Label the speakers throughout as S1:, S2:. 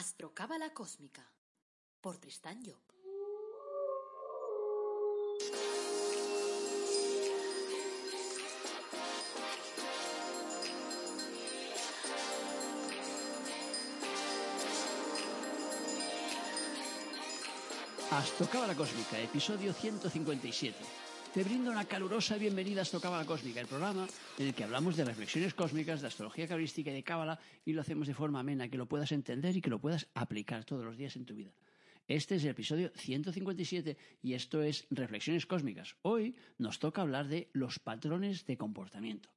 S1: Astrocábala Cósmica por Tristán Job.
S2: Astrocábala Cósmica, episodio 157. Te brindo una calurosa bienvenida a Astrocábala Cósmica, el programa en el que hablamos de reflexiones cósmicas, de astrología cabalística y de cábala y lo hacemos de forma amena, que lo puedas entender y que lo puedas aplicar todos los días en tu vida. Este es el episodio 157 y esto es Reflexiones Cósmicas. Hoy nos toca hablar de los patrones de comportamiento.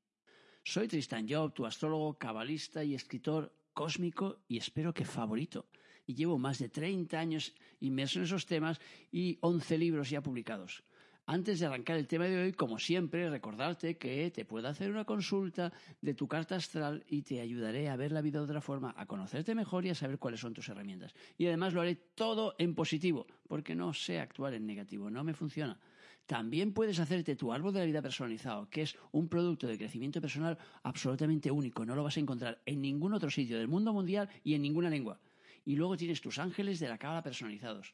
S2: Soy Tristan Job, tu astrólogo, cabalista y escritor cósmico y espero que favorito. Y llevo más de 30 años inmerso en esos temas y 11 libros ya publicados. Antes de arrancar el tema de hoy, como siempre, recordarte que te puedo hacer una consulta de tu carta astral y te ayudaré a ver la vida de otra forma, a conocerte mejor y a saber cuáles son tus herramientas. Y además lo haré todo en positivo, porque no sé actuar en negativo, no me funciona. También puedes hacerte tu árbol de la vida personalizado, que es un producto de crecimiento personal absolutamente único. No lo vas a encontrar en ningún otro sitio del mundo mundial y en ninguna lengua. Y luego tienes tus ángeles de la cábala personalizados.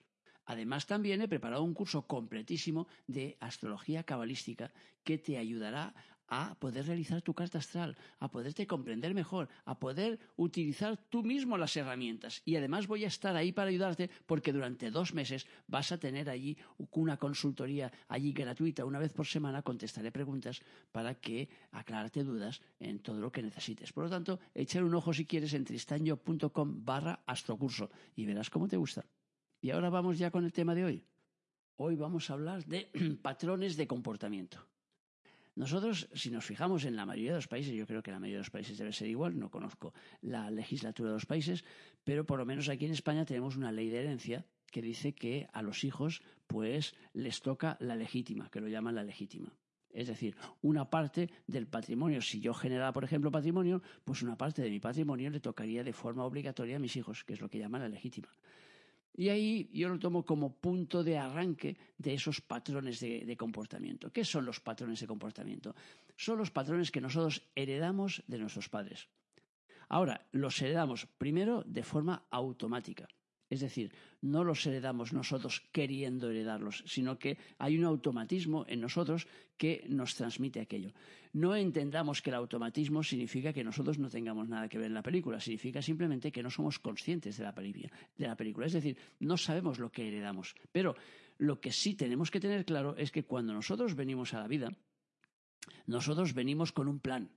S2: Además, también he preparado un curso completísimo de astrología cabalística que te ayudará a poder realizar tu carta astral, a poderte comprender mejor, a poder utilizar tú mismo las herramientas. Y además voy a estar ahí para ayudarte porque durante dos meses vas a tener allí una consultoría allí gratuita. Una vez por semana contestaré preguntas para que aclararte dudas en todo lo que necesites. Por lo tanto, echar un ojo si quieres en tristanyo.com barra astrocurso y verás cómo te gusta. Y ahora vamos ya con el tema de hoy. Hoy vamos a hablar de patrones de comportamiento. Nosotros, si nos fijamos en la mayoría de los países, yo creo que la mayoría de los países debe ser igual, no conozco la legislatura de los países, pero por lo menos aquí en España tenemos una ley de herencia que dice que a los hijos pues les toca la legítima, que lo llaman la legítima. Es decir, una parte del patrimonio, si yo generara, por ejemplo, patrimonio, pues una parte de mi patrimonio le tocaría de forma obligatoria a mis hijos, que es lo que llaman la legítima. Y ahí yo lo tomo como punto de arranque de esos patrones de, comportamiento. ¿Qué son los patrones de comportamiento? Son los patrones que nosotros heredamos de nuestros padres. Ahora, los heredamos primero de forma automática. Es decir, no los heredamos nosotros queriendo heredarlos, sino que hay un automatismo en nosotros que nos transmite aquello. No entendamos que el automatismo significa que nosotros no tengamos nada que ver en la película, significa simplemente que no somos conscientes de la, de la película. Es decir, no sabemos lo que heredamos. Pero lo que sí tenemos que tener claro es que cuando nosotros venimos a la vida, nosotros venimos con un plan,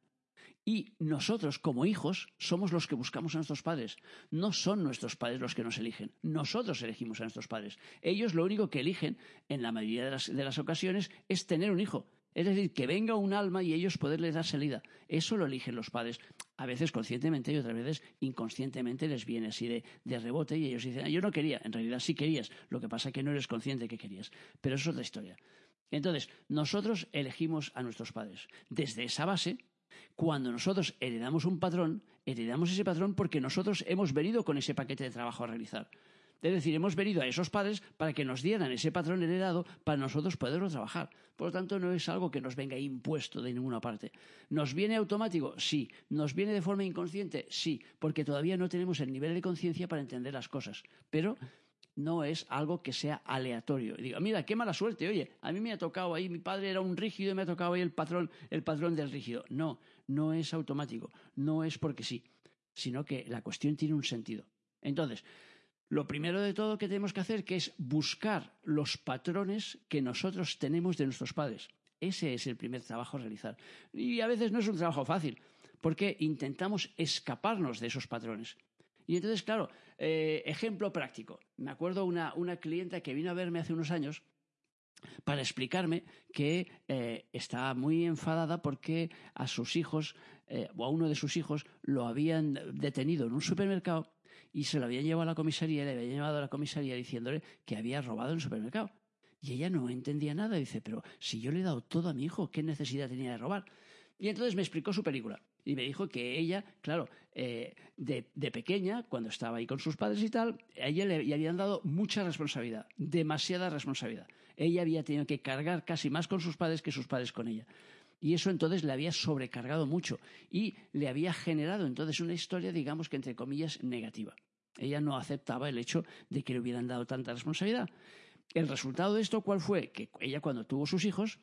S2: y nosotros, como hijos, somos los que buscamos a nuestros padres. No son nuestros padres los que nos eligen. Nosotros elegimos a nuestros padres. Ellos lo único que eligen, en la mayoría de las, de las ocasiones, es tener un hijo. Es decir, que venga un alma y ellos poderles dar salida. Eso lo eligen los padres. A veces conscientemente y otras veces inconscientemente les viene así de, de rebote y ellos dicen, yo no quería. En realidad sí querías. Lo que pasa es que no eres consciente que querías. Pero eso es otra historia. Entonces, nosotros elegimos a nuestros padres. Desde esa base, cuando nosotros heredamos un patrón, heredamos ese patrón porque nosotros hemos venido con ese paquete de trabajo a realizar. Es decir, hemos venido a esos padres para que nos dieran ese patrón heredado para nosotros poderlo trabajar. Por lo tanto, no es algo que nos venga impuesto de ninguna parte. ¿Nos viene automático? Sí. ¿Nos viene de forma inconsciente? Sí, porque todavía no tenemos el nivel de conciencia para entender las cosas. Pero no es algo que sea aleatorio. Y digo, mira, qué mala suerte, oye, a mí me ha tocado ahí, mi padre era un rígido y me ha tocado ahí el patrón, el patrón del rígido. No, no es automático, no es porque sí, sino que la cuestión tiene un sentido. Entonces, lo primero de todo que tenemos que hacer que es buscar los patrones que nosotros tenemos de nuestros padres. Ese es el primer trabajo a realizar. Y a veces no es un trabajo fácil, porque intentamos escaparnos de esos patrones. Y entonces, claro, eh, ejemplo práctico. Me acuerdo una, una clienta que vino a verme hace unos años para explicarme que eh, estaba muy enfadada porque a sus hijos eh, o a uno de sus hijos lo habían detenido en un supermercado y se lo habían llevado a la comisaría y le habían llevado a la comisaría diciéndole que había robado en el supermercado. Y ella no entendía nada. Dice, pero si yo le he dado todo a mi hijo, ¿qué necesidad tenía de robar? Y entonces me explicó su película. Y me dijo que ella, claro, eh, de, pequeña, cuando estaba ahí con sus padres y tal, a ella le, le, habían dado mucha responsabilidad, demasiada responsabilidad. Ella había tenido que cargar casi más con sus padres que sus padres con ella. Y eso entonces le había sobrecargado mucho y le había generado entonces una historia, digamos que entre comillas, negativa. Ella no aceptaba el hecho de que le hubieran dado tanta responsabilidad. El resultado de esto, ¿cuál fue? Que ella cuando tuvo sus hijos,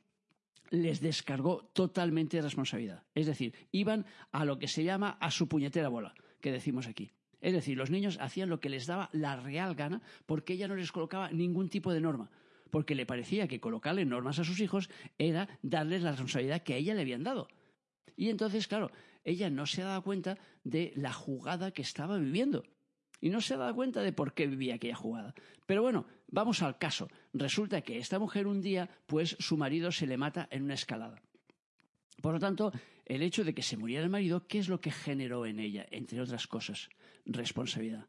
S2: les descargó totalmente de responsabilidad. Es decir, iban a lo que se llama a su puñetera bola, que decimos aquí. Es decir, los niños hacían lo que les daba la real gana porque ella no les colocaba ningún tipo de norma, porque le parecía que colocarle normas a sus hijos era darles la responsabilidad que a ella le habían dado. Y entonces, claro, ella no se dado cuenta de la jugada que estaba viviendo. Y no se dado cuenta de por qué vivía aquella jugada. Pero bueno, vamos al caso. Resulta que esta mujer un día, pues su marido se le mata en una escalada. Por lo tanto, el hecho de que se muriera el marido, ¿qué es lo que generó en ella? Entre otras cosas, responsabilidad.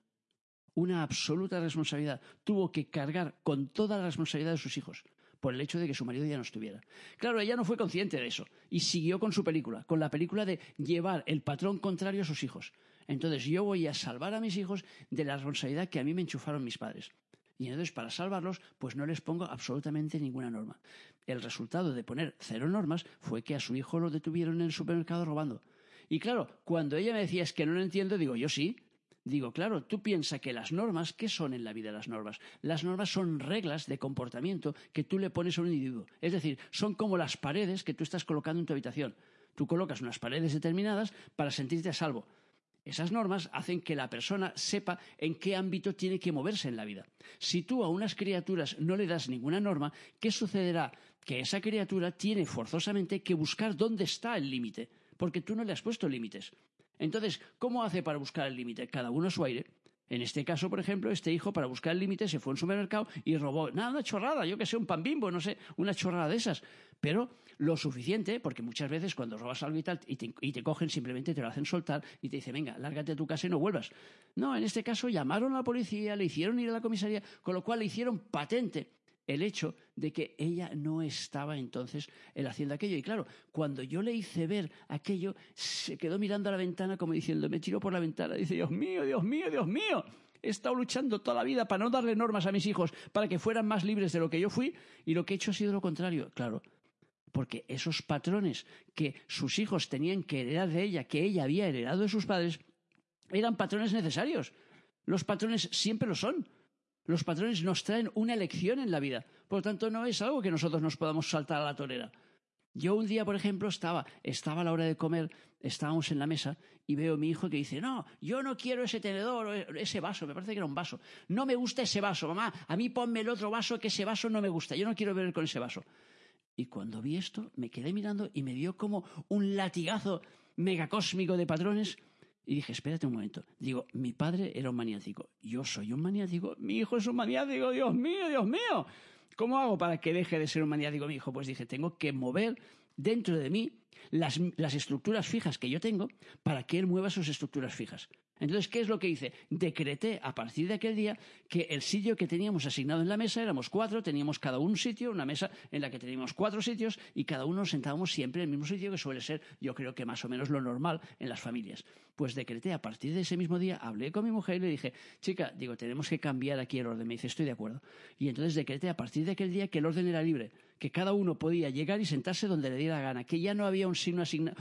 S2: Una absoluta responsabilidad. Tuvo que cargar con toda la responsabilidad de sus hijos por el hecho de que su marido ya no estuviera. Claro, ella no fue consciente de eso y siguió con su película, con la película de llevar el patrón contrario a sus hijos. Entonces yo voy a salvar a mis hijos de la responsabilidad que a mí me enchufaron mis padres. Y entonces para salvarlos, pues no les pongo absolutamente ninguna norma. El resultado de poner cero normas fue que a su hijo lo detuvieron en el supermercado robando. Y claro, cuando ella me decía es que no lo entiendo, digo, yo sí, Digo, claro, tú piensas que las normas, ¿qué son en la vida las normas? Las normas son reglas de comportamiento que tú le pones a un individuo. Es decir, son como las paredes que tú estás colocando en tu habitación. Tú colocas unas paredes determinadas para sentirte a salvo. Esas normas hacen que la persona sepa en qué ámbito tiene que moverse en la vida. Si tú a unas criaturas no le das ninguna norma, ¿qué sucederá? Que esa criatura tiene forzosamente que buscar dónde está el límite, porque tú no le has puesto límites. Entonces, ¿cómo hace para buscar el límite? Cada uno a su aire. En este caso, por ejemplo, este hijo para buscar el límite se fue a un supermercado y robó, nada, una chorrada, yo que sé, un pan bimbo, no sé, una chorrada de esas. Pero lo suficiente, porque muchas veces cuando robas algo y tal, y te, y te, cogen, simplemente te lo hacen soltar y te dicen, venga, lárgate a tu casa y no vuelvas. No, en este caso llamaron a la policía, le hicieron ir a la comisaría, con lo cual le hicieron patente el hecho de que ella no estaba entonces haciendo aquello. Y claro, cuando yo le hice ver aquello, se quedó mirando a la ventana como diciendo, me tiró por la ventana, dice, Dios mío, Dios mío, Dios mío. He estado luchando toda la vida para no darle normas a mis hijos, para que fueran más libres de lo que yo fui, y lo que he hecho ha sido lo contrario. Claro, porque esos patrones que sus hijos tenían que heredar de ella, que ella había heredado de sus padres, eran patrones necesarios. Los patrones siempre lo son. Los patrones nos traen una lección en la vida. Por lo tanto, no es algo que nosotros nos podamos saltar a la torera. Yo un día, por ejemplo, estaba, estaba a la hora de comer, estábamos en la mesa y veo a mi hijo que dice, no, yo no quiero ese tenedor, ese vaso, me parece que era un vaso. No me gusta ese vaso, mamá, a mí ponme el otro vaso que ese vaso no me gusta, yo no quiero beber con ese vaso. Y cuando vi esto, me quedé mirando y me dio como un latigazo megacósmico de patrones y dije, espérate un momento. Digo, mi padre era un maniático. Yo soy un maniático. Mi hijo es un maniático. Dios mío, Dios mío. ¿Cómo hago para que deje de ser un maniático mi hijo? Pues dije, tengo que mover dentro de mí las, las estructuras fijas que yo tengo para que él mueva sus estructuras fijas. Entonces, ¿qué es lo que hice? Decreté a partir de aquel día que el sitio que teníamos asignado en la mesa éramos cuatro, teníamos cada un sitio, una mesa en la que teníamos cuatro sitios y cada uno sentábamos siempre en el mismo sitio que suele ser, yo creo que más o menos lo normal en las familias. Pues decreté a partir de ese mismo día, hablé con mi mujer y le dije, chica, digo, tenemos que cambiar aquí el orden. Me dice, estoy de acuerdo. Y entonces decreté a partir de aquel día que el orden era libre, que cada uno podía llegar y sentarse donde le diera gana, que ya no había un,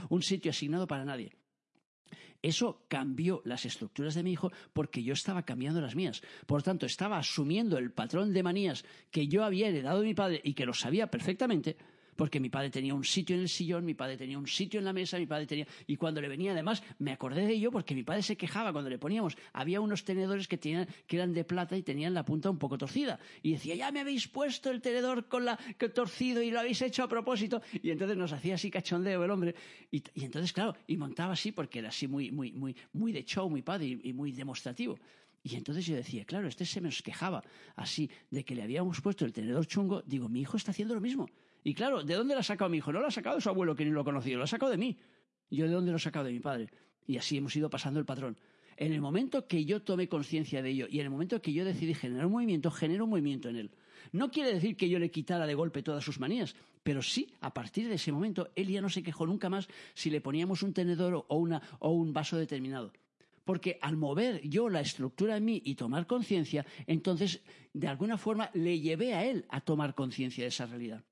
S2: un sitio asignado para nadie. Eso cambió las estructuras de mi hijo porque yo estaba cambiando las mías. Por tanto, estaba asumiendo el patrón de manías que yo había heredado de mi padre y que lo sabía perfectamente porque mi padre tenía un sitio en el sillón, mi padre tenía un sitio en la mesa, mi padre tenía... Y cuando le venía, además, me acordé de ello porque mi padre se quejaba cuando le poníamos... Había unos tenedores que, tenían, que eran de plata y tenían la punta un poco torcida. Y decía, ya me habéis puesto el tenedor con la torcido y lo habéis hecho a propósito. Y entonces nos hacía así cachondeo el hombre. Y, entonces, claro, y montaba así porque era así muy, muy, muy, muy de show, muy padre y, y muy demostrativo. Y entonces yo decía, claro, este se nos quejaba así de que le habíamos puesto el tenedor chungo. Digo, mi hijo está haciendo lo mismo. Y claro, ¿de dónde lo ha sacado mi hijo? No lo ha sacado de su abuelo, que ni lo ha conocido, lo ha sacado de mí. Yo de dónde lo he sacado de mi padre. Y así hemos ido pasando el patrón. En el momento que yo tomé conciencia de ello y en el momento que yo decidí generar un movimiento, genero un movimiento en él. No quiere decir que yo le quitara de golpe todas sus manías, pero sí, a partir de ese momento, él ya no se quejó nunca más si le poníamos un tenedor o, una, o un vaso determinado. Porque al mover yo la estructura en mí y tomar conciencia, entonces, de alguna forma, le llevé a él a tomar conciencia de esa realidad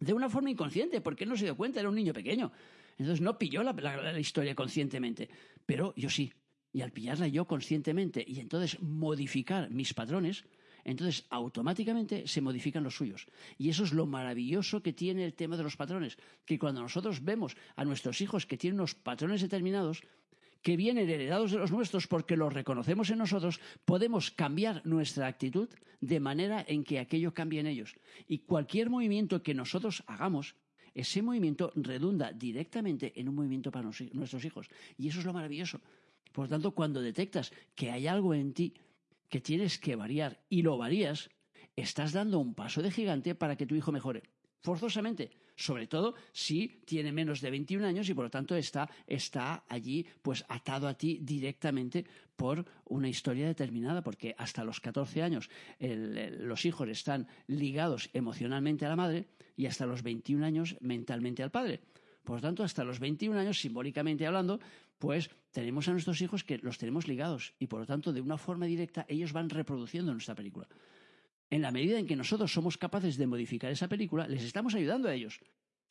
S2: de una forma inconsciente, porque él no se dio cuenta, era un niño pequeño. Entonces no pilló la, historia conscientemente, pero yo sí. y al pillarla yo conscientemente y entonces modificar mis patrones, entonces automáticamente se modifican los suyos. Y eso es lo maravilloso que tiene el tema de los patrones, que cuando nosotros vemos a nuestros hijos que tienen unos patrones determinados, que vienen heredados de los nuestros porque los reconocemos en nosotros, podemos cambiar nuestra actitud de manera en que aquello cambie en ellos. Y cualquier movimiento que nosotros hagamos, ese movimiento redunda directamente en un movimiento para nuestros hijos. Y eso es lo maravilloso. Por tanto, cuando detectas que hay algo en ti que tienes que variar y lo varías, estás dando un paso de gigante para que tu hijo mejore. Forzosamente, sobre todo si tiene menos de 21 años y por lo tanto está, está allí pues atado a ti directamente por una historia determinada, porque hasta los 14 años los hijos están ligados emocionalmente a la madre y hasta los 21 años mentalmente al padre. Por lo tanto, hasta los 21 años, simbólicamente hablando, pues tenemos a nuestros hijos que los tenemos ligados y por lo tanto de una forma directa ellos van reproduciendo nuestra película. En la medida en que nosotros somos capaces de modificar esa película, les estamos ayudando a ellos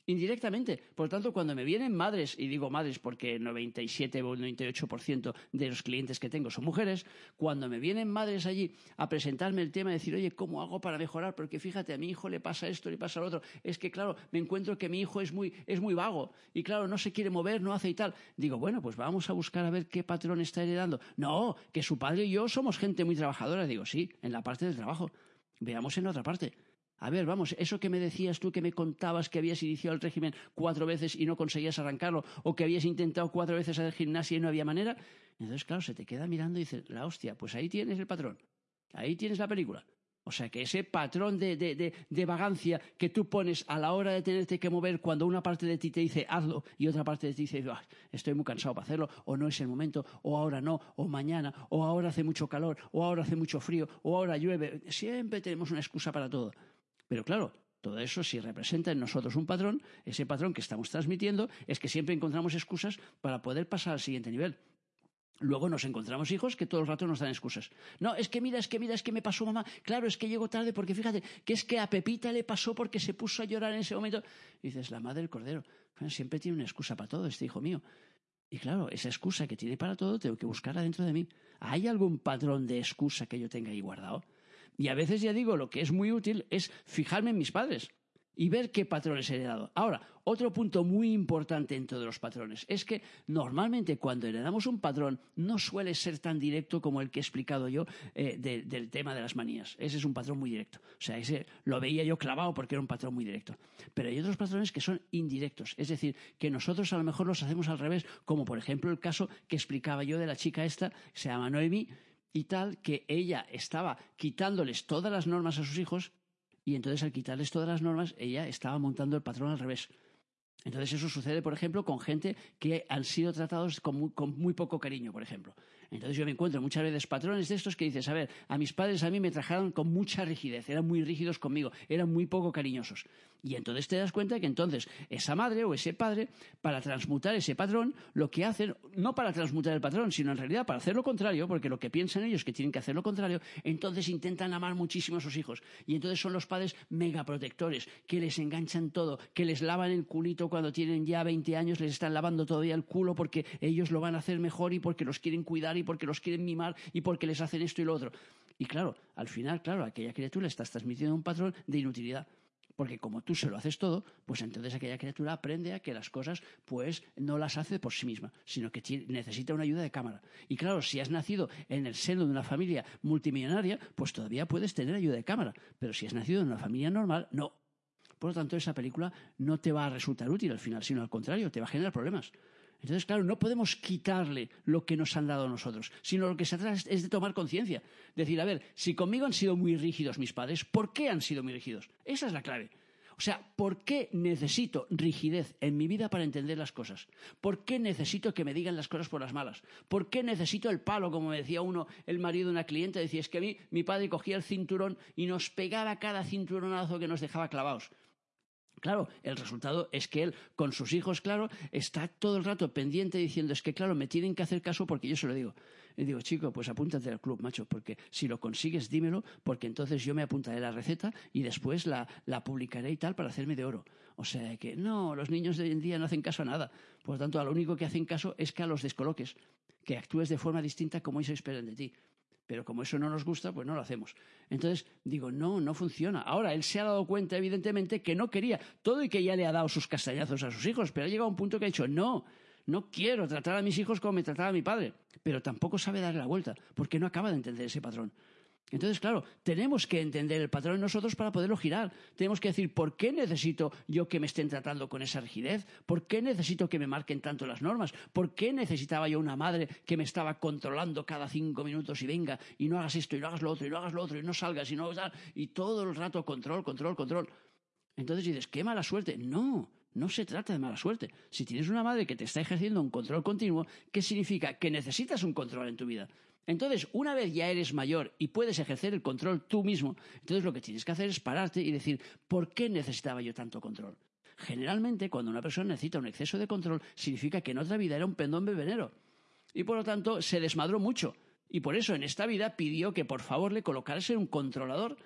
S2: indirectamente. Por lo tanto, cuando me vienen madres, y digo madres porque el 97 o 98% de los clientes que tengo son mujeres, cuando me vienen madres allí a presentarme el tema, de decir, oye, ¿cómo hago para mejorar? Porque fíjate, a mi hijo le pasa esto, le pasa lo otro. Es que, claro, me encuentro que mi hijo es muy, es muy vago y, claro, no se quiere mover, no hace y tal. Digo, bueno, pues vamos a buscar a ver qué patrón está heredando. No, que su padre y yo somos gente muy trabajadora. Digo, sí, en la parte del trabajo. Veamos en otra parte. A ver, vamos, eso que me decías tú que me contabas que habías iniciado el régimen cuatro veces y no conseguías arrancarlo, o que habías intentado cuatro veces hacer gimnasia y no había manera. Entonces, claro, se te queda mirando y dices, la hostia, pues ahí tienes el patrón. Ahí tienes la película. O sea que ese patrón de, de, vagancia que tú pones a la hora de tenerte que mover cuando una parte de ti te dice hazlo y otra parte de ti dice estoy muy cansado para hacerlo, o no es el momento, o ahora no, o mañana, o ahora hace mucho calor, o ahora hace mucho frío, o ahora llueve. Siempre tenemos una excusa para todo. Pero claro, todo eso si representa en nosotros un patrón, ese patrón que estamos transmitiendo es que siempre encontramos excusas para poder pasar al siguiente nivel. Luego nos encontramos hijos que todo el rato nos dan excusas. No, es que mira, es que mira, es que me pasó mamá. Claro, es que llego tarde porque fíjate, que es que a Pepita le pasó porque se puso a llorar en ese momento. Y dices, la madre del cordero. siempre tiene una excusa para todo, este hijo mío. Y claro, esa excusa que tiene para todo tengo que buscarla dentro de mí. ¿Hay algún patrón de excusa que yo tenga ahí guardado? Y a veces, ya digo, lo que es muy útil es fijarme en mis padres y ver qué patrones he heredado. Ahora, otro punto muy importante en todos los patrones es que normalmente cuando heredamos un patrón no suele ser tan directo como el que he explicado yo eh, del tema de las manías. Ese es un patrón muy directo. O sea, ese lo veía yo clavado porque era un patrón muy directo. Pero hay otros patrones que son indirectos. Es decir, que nosotros a lo mejor los hacemos al revés, como por ejemplo el caso que explicaba yo de la chica esta, se llama Noemi, y tal que ella estaba quitándoles todas las normas a sus hijos y entonces al quitarles todas las normas ella estaba montando el patrón al revés. Entonces eso sucede, por ejemplo, con gente que han sido tratados con muy, con muy poco cariño, por ejemplo. Entonces yo me encuentro muchas veces patrones de estos que dices, a ver, a mis padres a mí me trajeron con mucha rigidez, eran muy rígidos conmigo, eran muy poco cariñosos. Y entonces te das cuenta que entonces esa madre o ese padre, para transmutar ese patrón, lo que hacen, no para transmutar el patrón, sino en realidad para hacer lo contrario, porque lo que piensan ellos que tienen que hacer lo contrario, entonces intentan amar muchísimo a sus hijos. Y entonces son los padres megaprotectores, que les enganchan todo, que les lavan el culito cuando tienen ya 20 años, les están lavando todavía el culo porque ellos lo van a hacer mejor y porque los quieren cuidar y porque los quieren mimar y porque les hacen esto y lo otro. Y claro, al final, claro, aquella criatura le estás transmitiendo un patrón de inutilidad. Porque como tú se lo haces todo, pues entonces aquella criatura aprende a que las cosas pues no las hace por sí misma, sino que necesita una ayuda de cámara. Y claro, si has nacido en el seno de una familia multimillonaria, pues todavía puedes tener ayuda de cámara. Pero si has nacido en una familia normal, no. Por lo tanto, esa película no te va a resultar útil al final, sino al contrario, te va a generar problemas. Entonces, claro, no podemos quitarle lo que nos han dado a nosotros, sino lo que se trata es de tomar conciencia. Decir, a ver, si conmigo han sido muy rígidos mis padres, ¿por qué han sido muy rígidos? Esa es la clave. O sea, ¿por qué necesito rigidez en mi vida para entender las cosas? ¿Por qué necesito que me digan las cosas por las malas? ¿Por qué necesito el palo, como me decía uno, el marido de una cliente? Decía, es que a mí mi padre cogía el cinturón y nos pegaba cada cinturonazo que nos dejaba clavados. Claro, el resultado es que él, con sus hijos, claro, está todo el rato pendiente diciendo, es que, claro, me tienen que hacer caso porque yo se lo digo. Y digo, chico, pues apúntate al club, macho, porque si lo consigues, dímelo, porque entonces yo me apuntaré la receta y después la, la publicaré y tal para hacerme de oro. O sea que no, los niños de hoy en día no hacen caso a nada. Por lo tanto, a lo único que hacen caso es que a los descoloques que actúes de forma distinta como ellos esperan de ti. Pero como eso no nos gusta, pues no lo hacemos. Entonces digo, no, no funciona. Ahora, él se ha dado cuenta, evidentemente, que no quería todo y que ya le ha dado sus castañazos a sus hijos, pero ha llegado a un punto que ha dicho, no, no quiero tratar a mis hijos como me trataba mi padre. Pero tampoco sabe darle la vuelta, porque no acaba de entender ese patrón. Entonces, claro, tenemos que entender el patrón nosotros para poderlo girar. Tenemos que decir, ¿por qué necesito yo que me estén tratando con esa rigidez? ¿Por qué necesito que me marquen tanto las normas? ¿Por qué necesitaba yo una madre que me estaba controlando cada cinco minutos y venga, y no hagas esto, y no hagas lo otro, y no hagas lo otro, y no salgas, y no... Y todo el rato control, control, control. Entonces dices, qué mala suerte. No, no se trata de mala suerte. Si tienes una madre que te está ejerciendo un control continuo, ¿qué significa? Que necesitas un control en tu vida. Entonces, una vez ya eres mayor y puedes ejercer el control tú mismo, entonces lo que tienes que hacer es pararte y decir, ¿por qué necesitaba yo tanto control? Generalmente, cuando una persona necesita un exceso de control, significa que en otra vida era un pendón bebenero. Y por lo tanto, se desmadró mucho. Y por eso en esta vida pidió que por favor le colocase un controlador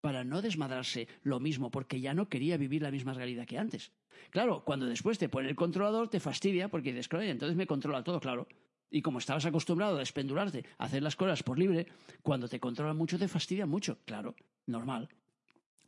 S2: para no desmadrarse lo mismo, porque ya no quería vivir la misma realidad que antes. Claro, cuando después te pone el controlador, te fastidia porque dices, entonces me controla todo, claro. Y como estabas acostumbrado a despendurarte, a hacer las cosas por libre, cuando te controlan mucho te fastidia mucho. Claro, normal.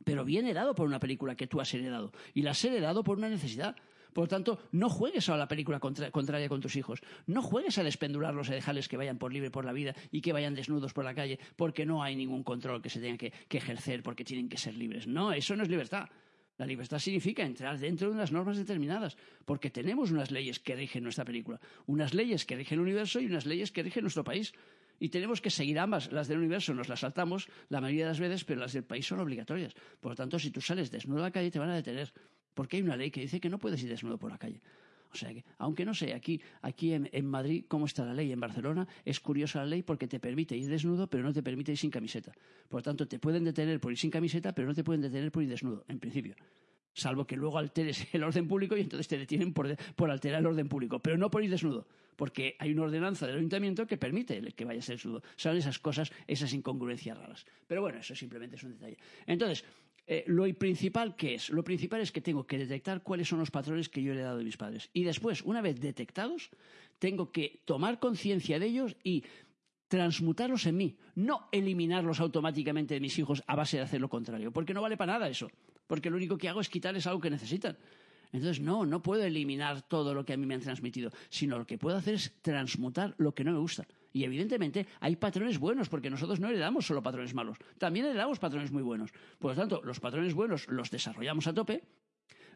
S2: Pero viene dado por una película que tú has heredado. Y la has heredado por una necesidad. Por lo tanto, no juegues a la película contraria con tus hijos. No juegues a despendurarlos y dejarles que vayan por libre por la vida y que vayan desnudos por la calle porque no hay ningún control que se tenga que ejercer porque tienen que ser libres. No, eso no es libertad. La libertad significa entrar dentro de unas normas determinadas, porque tenemos unas leyes que rigen nuestra película, unas leyes que rigen el universo y unas leyes que rigen nuestro país. Y tenemos que seguir ambas. Las del universo nos las saltamos la mayoría de las veces, pero las del país son obligatorias. Por lo tanto, si tú sales desnudo a la calle, te van a detener, porque hay una ley que dice que no puedes ir desnudo por la calle. O sea que, aunque no sé, aquí, aquí en, en, Madrid, cómo está la ley, en Barcelona, es curiosa la ley porque te permite ir desnudo, pero no te permite ir sin camiseta. Por lo tanto, te pueden detener por ir sin camiseta, pero no te pueden detener por ir desnudo, en principio. Salvo que luego alteres el orden público y entonces te detienen por, por alterar el orden público, pero no por ir desnudo, porque hay una ordenanza del ayuntamiento que permite que vayas desnudo. Son esas cosas, esas incongruencias raras. Pero bueno, eso simplemente es un detalle. Entonces, eh, lo principal, ¿qué es? Lo principal es que tengo que detectar cuáles son los patrones que yo he dado a mis padres. Y después, una vez detectados, tengo que tomar conciencia de ellos y transmutarlos en mí, no eliminarlos automáticamente de mis hijos a base de hacer lo contrario, porque no vale para nada eso, porque lo único que hago es quitarles algo que necesitan. Entonces, no, no puedo eliminar todo lo que a mí me han transmitido, sino lo que puedo hacer es transmutar lo que no me gusta. Y evidentemente hay patrones buenos, porque nosotros no heredamos solo patrones malos, también heredamos patrones muy buenos. Por lo tanto, los patrones buenos los desarrollamos a tope,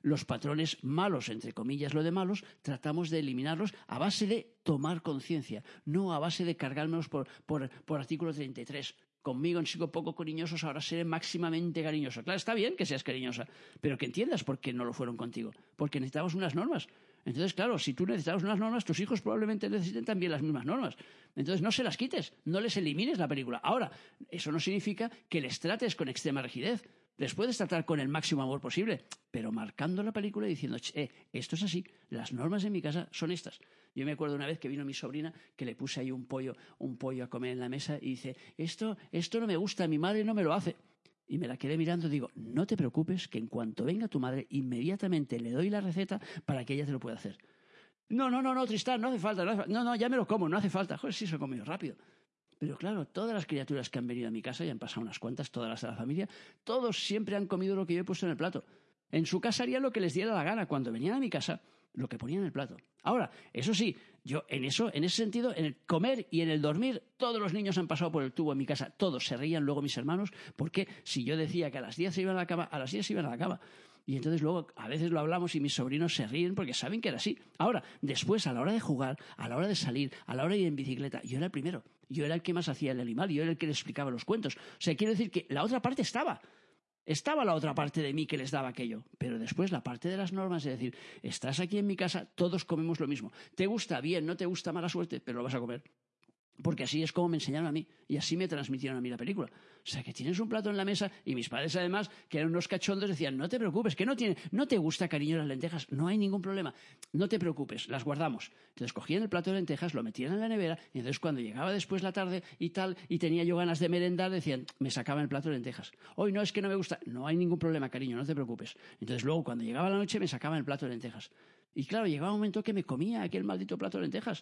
S2: los patrones malos, entre comillas lo de malos, tratamos de eliminarlos a base de tomar conciencia, no a base de cargármelos por, por, por artículo 33 conmigo han sido poco cariñosos, ahora seré máximamente cariñoso. Claro, está bien que seas cariñosa, pero que entiendas por qué no lo fueron contigo. Porque necesitamos unas normas. Entonces, claro, si tú necesitas unas normas, tus hijos probablemente necesiten también las mismas normas. Entonces, no se las quites, no les elimines la película. Ahora, eso no significa que les trates con extrema rigidez. Les puedes tratar con el máximo amor posible, pero marcando la película y diciendo, eh, esto es así, las normas en mi casa son estas. Yo me acuerdo una vez que vino mi sobrina que le puse ahí un pollo, un pollo a comer en la mesa y dice, esto, esto no me gusta, mi madre no me lo hace. Y me la quedé mirando y digo, no te preocupes, que en cuanto venga tu madre, inmediatamente le doy la receta para que ella te lo pueda hacer. No, no, no, no, Tristán, no hace falta, no, no, no, ya me lo como, no hace falta. Joder, sí, se lo he comido rápido. Pero claro, todas las criaturas que han venido a mi casa, y han pasado unas cuantas, todas las de la familia, todos siempre han comido lo que yo he puesto en el plato. En su casa harían lo que les diera la gana. Cuando venían a mi casa, lo que ponían en el plato. Ahora, eso sí, yo en eso, en ese sentido, en el comer y en el dormir, todos los niños han pasado por el tubo en mi casa. Todos se reían luego mis hermanos, porque si yo decía que a las 10 se iban a la cama, a las 10 se iban a la cama. Y entonces luego a veces lo hablamos y mis sobrinos se ríen porque saben que era así. Ahora, después, a la hora de jugar, a la hora de salir, a la hora de ir en bicicleta, yo era el primero. Yo era el que más hacía el animal, yo era el que les explicaba los cuentos. O sea, quiero decir que la otra parte estaba. Estaba la otra parte de mí que les daba aquello, pero después la parte de las normas es decir, estás aquí en mi casa, todos comemos lo mismo. Te gusta bien, no te gusta mala suerte, pero lo vas a comer. Porque así es como me enseñaron a mí y así me transmitieron a mí la película. O sea, que tienes un plato en la mesa y mis padres además, que eran unos cachondos, decían, no te preocupes, que no tiene, no te gusta cariño las lentejas, no hay ningún problema, no te preocupes, las guardamos. Entonces cogían el plato de lentejas, lo metían en la nevera y entonces cuando llegaba después la tarde y tal y tenía yo ganas de merendar, decían, me sacaban el plato de lentejas. Hoy no es que no me gusta, no hay ningún problema, cariño, no te preocupes. Entonces luego cuando llegaba la noche me sacaban el plato de lentejas. Y claro, llegaba un momento que me comía aquel maldito plato de lentejas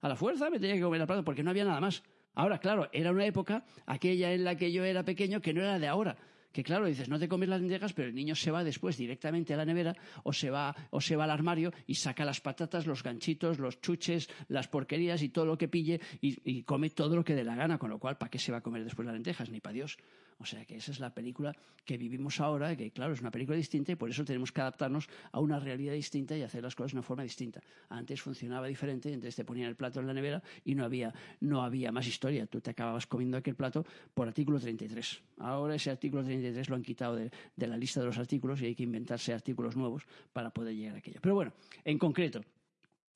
S2: A la fuerza me tenía que comer el plato porque no había nada más. Ahora, claro, era una época, aquella en la que yo era pequeño, que no era de ahora que claro, dices, no te comes las lentejas, pero el niño se va después directamente a la nevera o se va, o se va al armario y saca las patatas, los ganchitos, los chuches, las porquerías y todo lo que pille y, y come todo lo que dé la gana, con lo cual, ¿para qué se va a comer después las lentejas? Ni para Dios. O sea que esa es la película que vivimos ahora, que claro, es una película distinta y por eso tenemos que adaptarnos a una realidad distinta y hacer las cosas de una forma distinta. Antes funcionaba diferente, entonces te ponían el plato en la nevera y no había, no había más historia. Tú te acababas comiendo aquel plato por artículo 33. Ahora ese artículo 33 lo han quitado de, de la lista de los artículos y hay que inventarse artículos nuevos para poder llegar a aquello. Pero bueno, en concreto,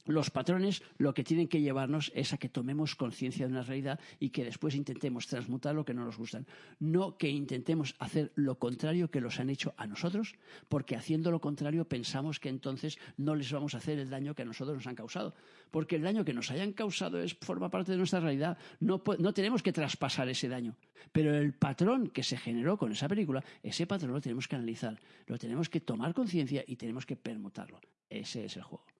S2: los patrones lo que tienen que llevarnos es a que tomemos conciencia de una realidad y que después intentemos transmutar lo que no nos gustan. No que intentemos hacer lo contrario que los han hecho a nosotros, porque haciendo lo contrario pensamos que entonces no les vamos a hacer el daño que a nosotros nos han causado. Porque el daño que nos hayan causado es, forma parte de nuestra realidad. No, no tenemos que traspasar ese daño. Pero el patrón que se generó con esa película, ese patrón lo tenemos que analizar, lo tenemos que tomar conciencia y tenemos que permutarlo. Ese es el juego.